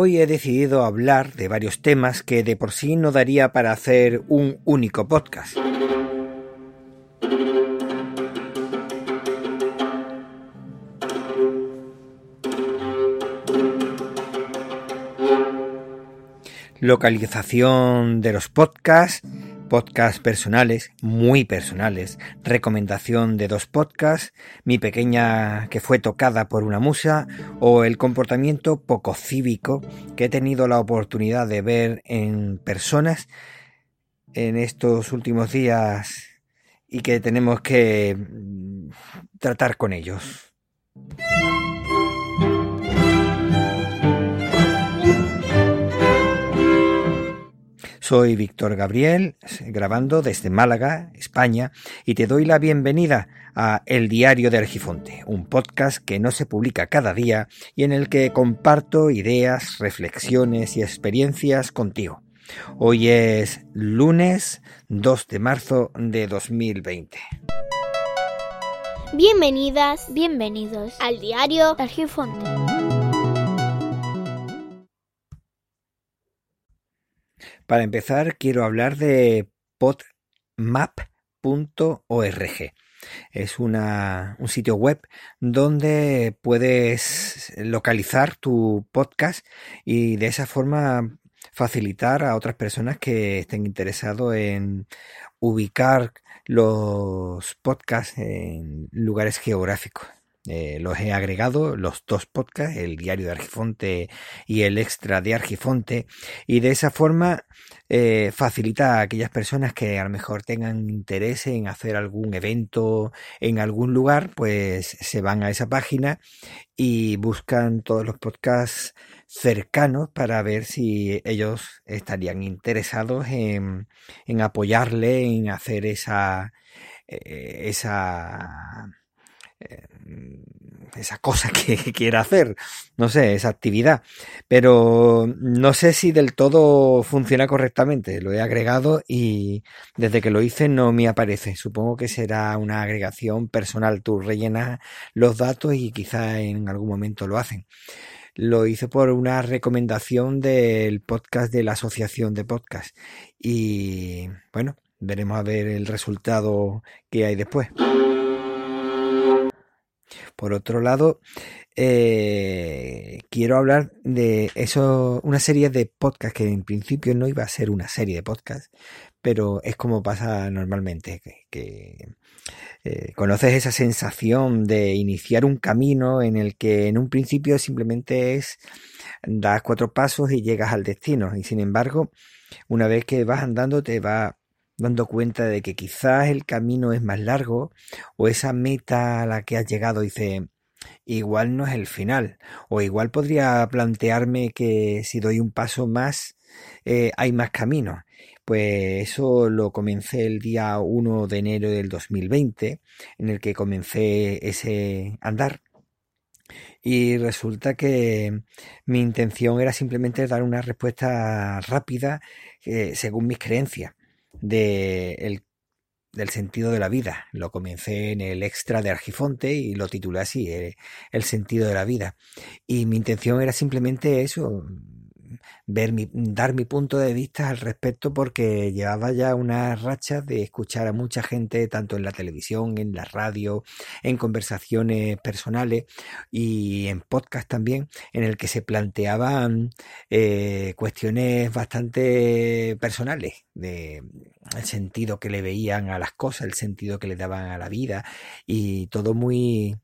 Hoy he decidido hablar de varios temas que de por sí no daría para hacer un único podcast. Localización de los podcasts, podcasts personales, muy personales, recomendación de dos podcasts, mi pequeña que fue tocada por una musa o el comportamiento poco cívico que he tenido la oportunidad de ver en personas en estos últimos días y que tenemos que mm, tratar con ellos. Soy Víctor Gabriel, grabando desde Málaga, España, y te doy la bienvenida a El Diario de Argifonte, un podcast que no se publica cada día y en el que comparto ideas, reflexiones y experiencias contigo. Hoy es lunes 2 de marzo de 2020. Bienvenidas, bienvenidos al Diario de Argifonte. Para empezar, quiero hablar de podmap.org. Es una, un sitio web donde puedes localizar tu podcast y de esa forma facilitar a otras personas que estén interesados en ubicar los podcasts en lugares geográficos. Eh, los he agregado, los dos podcasts, el diario de Argifonte y el extra de Argifonte, y de esa forma eh, facilita a aquellas personas que a lo mejor tengan interés en hacer algún evento en algún lugar, pues se van a esa página y buscan todos los podcasts cercanos para ver si ellos estarían interesados en, en apoyarle, en hacer esa, eh, esa Em, esa cosa que, quiera hacer, no sé, esa actividad. Pero no sé si del todo funciona correctamente. Lo he agregado y desde que lo hice no me aparece. Supongo que será una agregación personal. Tú rellenas los datos y quizá en algún momento lo hacen. Lo hice por una recomendación del podcast de la Asociación de Podcast. Y bueno, veremos a ver el resultado que hay después. Por otro lado, eh, quiero hablar de eso, una serie de podcasts que en principio no iba a ser una serie de podcasts, pero es como pasa normalmente, que, eh, conoces esa sensación de iniciar un camino en el que en un principio simplemente es das cuatro pasos y llegas al destino, y sin embargo, una vez que vas andando te va dando cuenta de que quizás el camino es más largo o esa meta a la que has llegado dice igual no es el final o igual podría plantearme que si doy un paso más eh, hay más caminos. Pues eso lo comencé el día 1 de enero del 2020 en el que comencé ese andar. Y resulta que mi intención era simplemente dar una respuesta rápida eh, según mis creencias de del sentido de la vida. Lo comencé en el extra de Argifonte y lo titulé así, eh, El sentido de la vida. Y mi intención era simplemente eso, ver mi, dar mi punto de vista al respecto porque llevaba ya una racha de escuchar a mucha gente tanto en la televisión, en la radio, en conversaciones personales y en podcast también en el que se planteaban eh, cuestiones bastante personales de el sentido que le veían a las cosas, el sentido que le daban a la vida y todo muy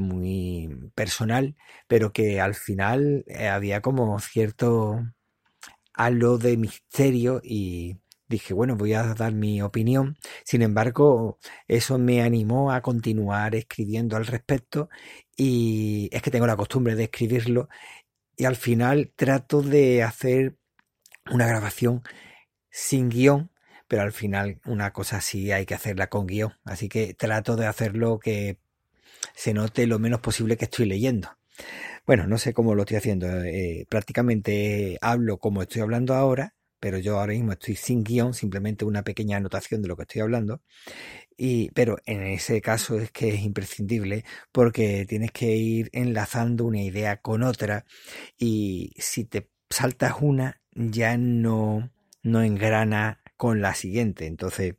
muy personal, pero que al final eh, había como cierto halo de misterio y dije, bueno, voy a dar mi opinión. Sin embargo, eso me animó a continuar escribiendo al respecto y es que tengo la costumbre de escribirlo y al final trato de hacer una grabación sin guion, pero al final una cosa así hay que hacerla con guion. Así que trato de hacerlo que se note lo menos posible que estoy leyendo. Bueno, no sé cómo lo estoy haciendo. Eh, prácticamente hablo como estoy hablando ahora, pero yo ahora mismo estoy sin guion, simplemente una pequeña anotación de lo que estoy hablando. Y, pero en ese caso es que es imprescindible porque tienes que ir enlazando una idea con otra y si te saltas una ya no, no engrana con la siguiente. Entonces,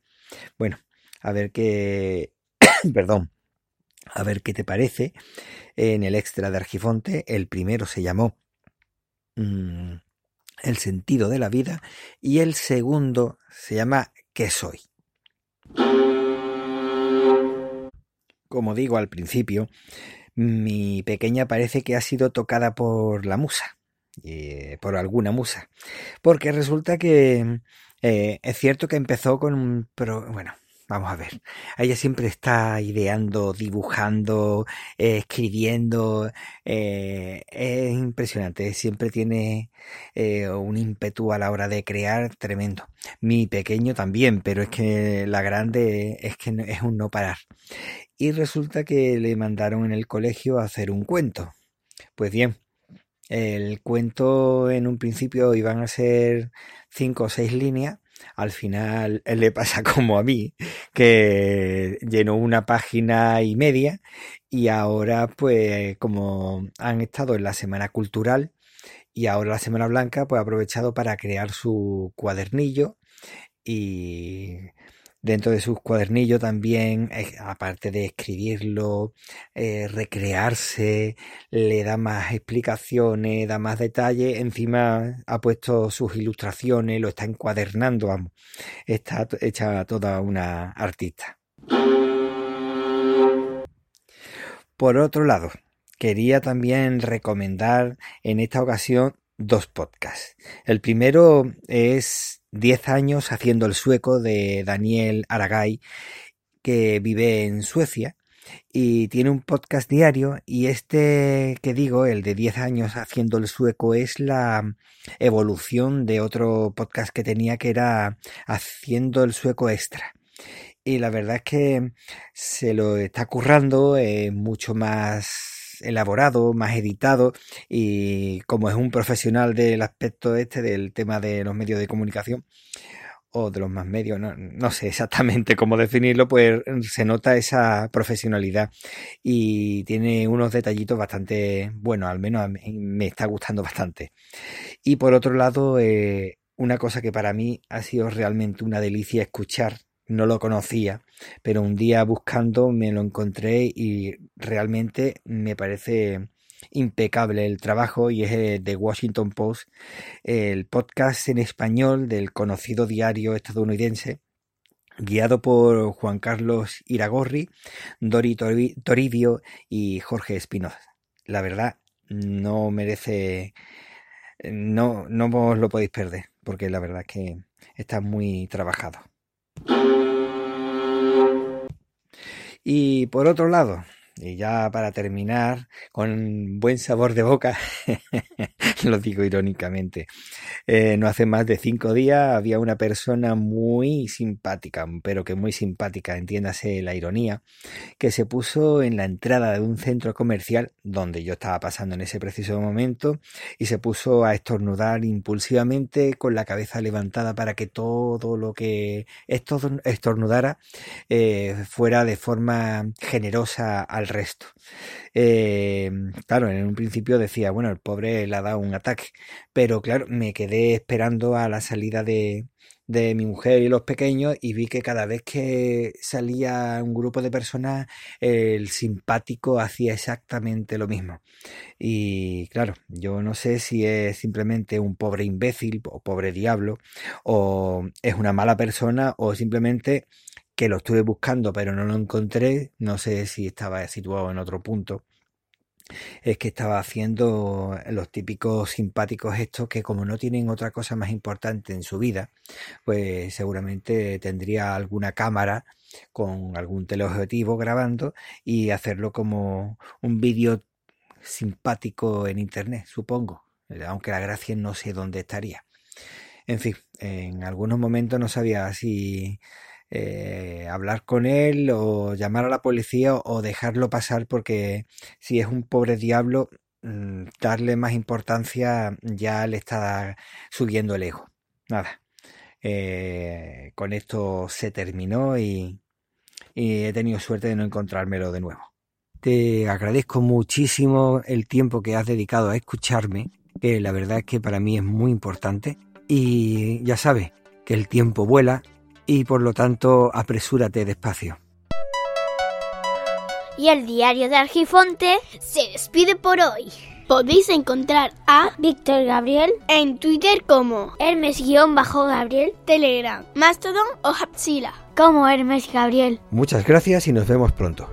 bueno, a ver qué, perdón, a ver qué te parece. En el extra de Argifonte, el primero se llamó mm, El sentido de la vida y el segundo se llama ¿Qué soy? Como digo al principio, mi pequeña parece que ha sido tocada por la musa, eh, por alguna musa, porque resulta que eh, es cierto que empezó con un... Bueno, Vamos a ver. Ella siempre está ideando, dibujando, eh, escribiendo. Eh, es impresionante. Siempre tiene eh, un ímpetu a la hora de crear tremendo. Mi pequeño también, pero es que la grande es que es un no parar. Y resulta que le mandaron en el colegio a hacer un cuento. Pues bien, el cuento en un principio iban a ser cinco o seis líneas al final él le pasa como a mí, que llenó una página y media y ahora pues como han estado en la Semana Cultural y ahora la Semana Blanca pues ha aprovechado para crear su cuadernillo y dentro de sus cuadernillos también, eh, aparte de escribirlo, eh, recrearse, le da más explicaciones, da más detalles, encima ha puesto sus ilustraciones, lo está encuadernando, está hecha toda una artista. Por otro lado, quería también recomendar en esta ocasión dos podcasts. El primero es 10 años haciendo el sueco de Daniel Aragay, que vive en Suecia y tiene un podcast diario y este que digo, el de 10 años haciendo el sueco, es la evolución de otro podcast que tenía que era haciendo el sueco extra. Y la verdad es que se lo está currando eh, mucho más elaborado, más editado y como es un profesional del aspecto este del tema de los medios de comunicación o de los más medios, no, sé exactamente cómo definirlo, pues se nota esa profesionalidad y tiene unos detallitos bastante buenos, al menos me está gustando bastante. Y por otro lado, eh, una cosa que para mí ha sido realmente una delicia escuchar no lo conocía, pero un día buscando me lo encontré y realmente me parece impecable el trabajo y es de Washington Post, el podcast en español del conocido diario estadounidense, guiado por Juan Carlos Iragorri, Dori Toribio y Jorge Espinoza. La verdad, no merece, no, no os lo podéis perder, porque la verdad es que está muy trabajado. Y por otro lado, y ya para terminar, con buen sabor de boca, lo digo irónicamente, eh, no hace más de cinco días había una persona muy simpática, pero que muy simpática, entiéndase la ironía, que se puso en la entrada de un centro comercial donde yo estaba pasando en ese preciso momento y se puso a estornudar impulsivamente con la cabeza levantada para que todo lo que estornudara eh, fuera de forma generosa al resto. Eh, claro, en un principio decía, bueno, el pobre le ha dado un ataque, pero claro, me quedé esperando a la salida de, de mi mujer y los pequeños y vi que cada vez que salía un grupo de personas el simpático hacía exactamente lo mismo y claro yo no sé si es simplemente un pobre imbécil o pobre diablo o es una mala persona o simplemente que lo estuve buscando pero no lo encontré, no sé si estaba situado en otro punto, es que estaba haciendo los típicos simpáticos estos que como no tienen otra cosa más importante en su vida, pues seguramente tendría alguna cámara con algún teleobjetivo grabando y hacerlo como un vídeo simpático en internet, supongo, aunque la gracia no sé dónde estaría. En fin, en algunos momentos no sabía si eh, hablar con él o llamar a la policía o dejarlo pasar porque si es un pobre diablo, mm, darle más importancia ya le está subiendo el ego. Nada. Eh, con esto se terminó y, y he tenido suerte de no encontrármelo de nuevo. Te agradezco muchísimo el tiempo que has dedicado a escucharme, que la verdad es que para mí es muy importante. Y ya sabes que el tiempo vuela y por lo tanto apresúrate despacio. Y el diario de Argifonte se despide por hoy. Podéis encontrar a Víctor Gabriel en Twitter como Hermes-Gabriel, Telegram, Mastodon o Hapsila. como Hermes Gabriel. Muchas gracias y nos vemos pronto.